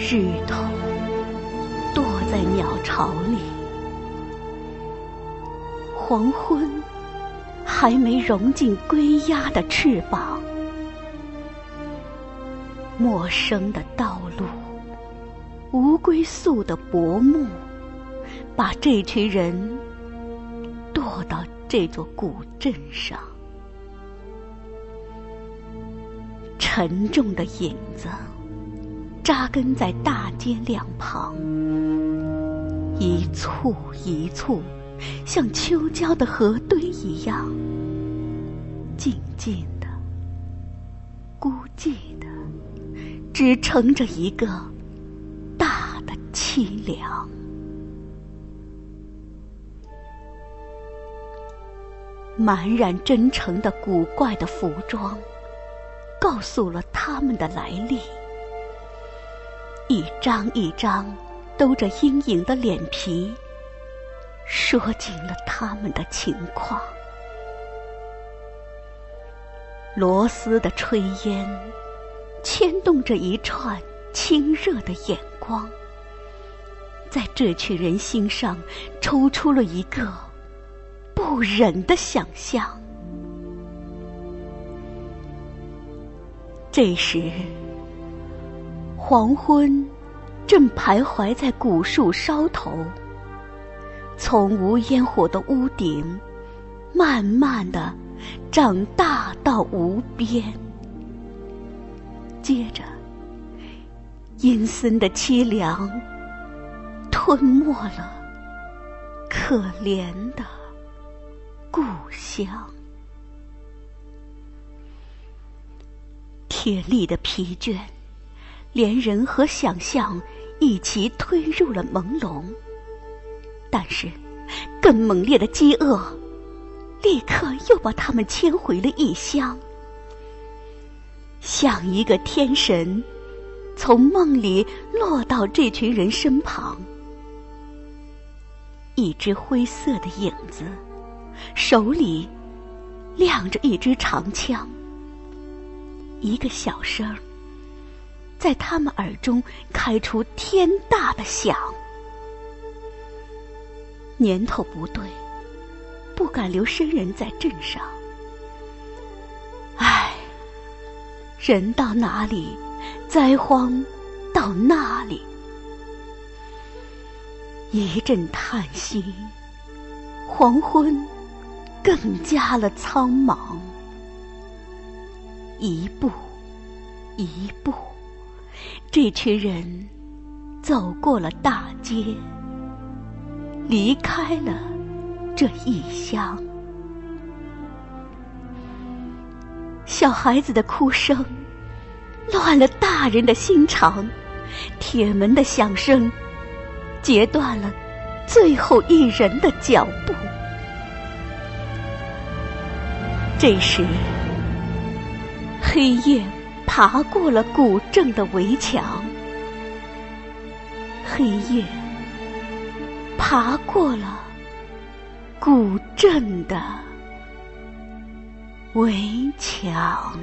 日头躲在鸟巢里，黄昏还没融进归鸦的翅膀。陌生的道路，无归宿的薄暮，把这群人堕到这座古镇上。沉重的影子扎根在大街两旁，一簇一簇，像秋郊的河堆一样，静静的、孤寂的，支撑着一个大的凄凉。满染真诚的古怪的服装。告诉了他们的来历，一张一张兜着阴影的脸皮，说尽了他们的情况。螺丝的炊烟，牵动着一串亲热的眼光，在这群人心上抽出了一个不忍的想象。这时，黄昏正徘徊在古树梢头，从无烟火的屋顶，慢慢的长大到无边。接着，阴森的凄凉吞没了可怜的故乡。铁力的疲倦，连人和想象一起推入了朦胧。但是，更猛烈的饥饿，立刻又把他们牵回了异乡。像一个天神，从梦里落到这群人身旁。一只灰色的影子，手里亮着一支长枪。一个小声在他们耳中开出天大的响。年头不对，不敢留生人在镇上。唉，人到哪里，灾荒到那里。一阵叹息，黄昏更加了苍茫。一步，一步，这群人走过了大街，离开了这异乡。小孩子的哭声乱了大人的心肠，铁门的响声截断了最后一人的脚步。这时。黑夜爬过了古镇的围墙，黑夜爬过了古镇的围墙。